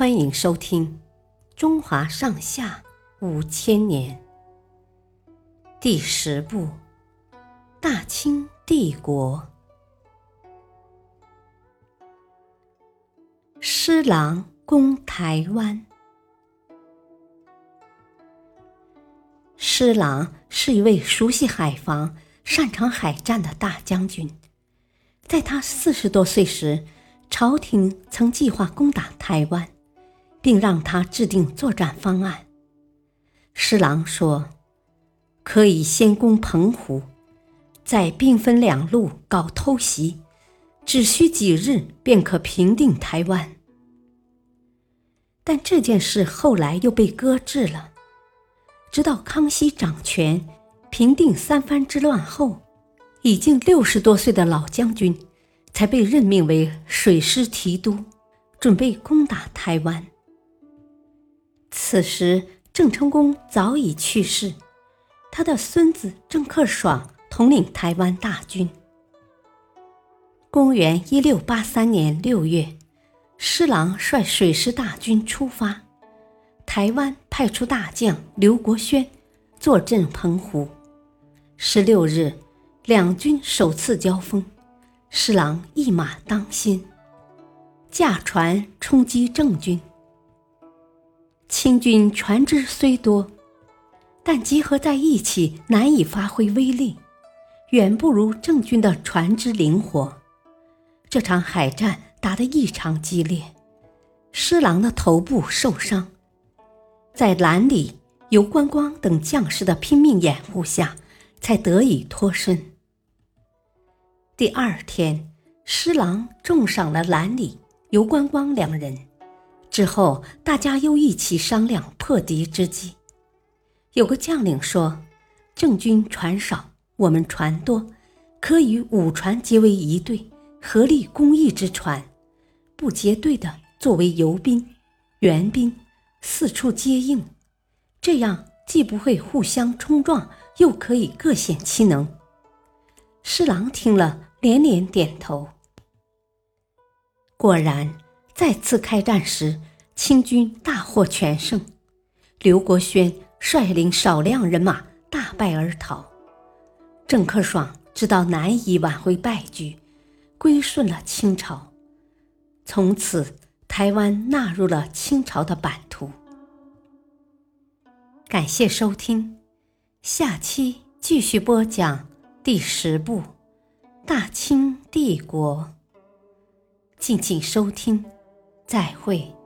欢迎收听《中华上下五千年》第十部《大清帝国》。施琅攻台湾。施琅是一位熟悉海防、擅长海战的大将军。在他四十多岁时，朝廷曾计划攻打台湾。并让他制定作战方案。施琅说：“可以先攻澎湖，再兵分两路搞偷袭，只需几日便可平定台湾。”但这件事后来又被搁置了，直到康熙掌权、平定三藩之乱后，已经六十多岁的老将军才被任命为水师提督，准备攻打台湾。此时，郑成功早已去世，他的孙子郑克爽统领台湾大军。公元一六八三年六月，施琅率水师大军出发，台湾派出大将刘国轩坐镇澎湖。十六日，两军首次交锋，施琅一马当先，驾船冲击郑军。清军船只虽多，但集合在一起难以发挥威力，远不如郑军的船只灵活。这场海战打得异常激烈，施琅的头部受伤，在蓝里、游观光等将士的拼命掩护下，才得以脱身。第二天，施琅重赏了蓝里、游观光两人。之后，大家又一起商量破敌之计。有个将领说：“郑军船少，我们船多，可以五船结为一队，合力攻一只船；不结队的作为游兵、援兵，四处接应。这样既不会互相冲撞，又可以各显其能。”施琅听了，连连点头。果然。再次开战时，清军大获全胜，刘国轩率领少量人马大败而逃。郑克爽知道难以挽回败局，归顺了清朝。从此，台湾纳入了清朝的版图。感谢收听，下期继续播讲第十部《大清帝国》，敬请收听。再会。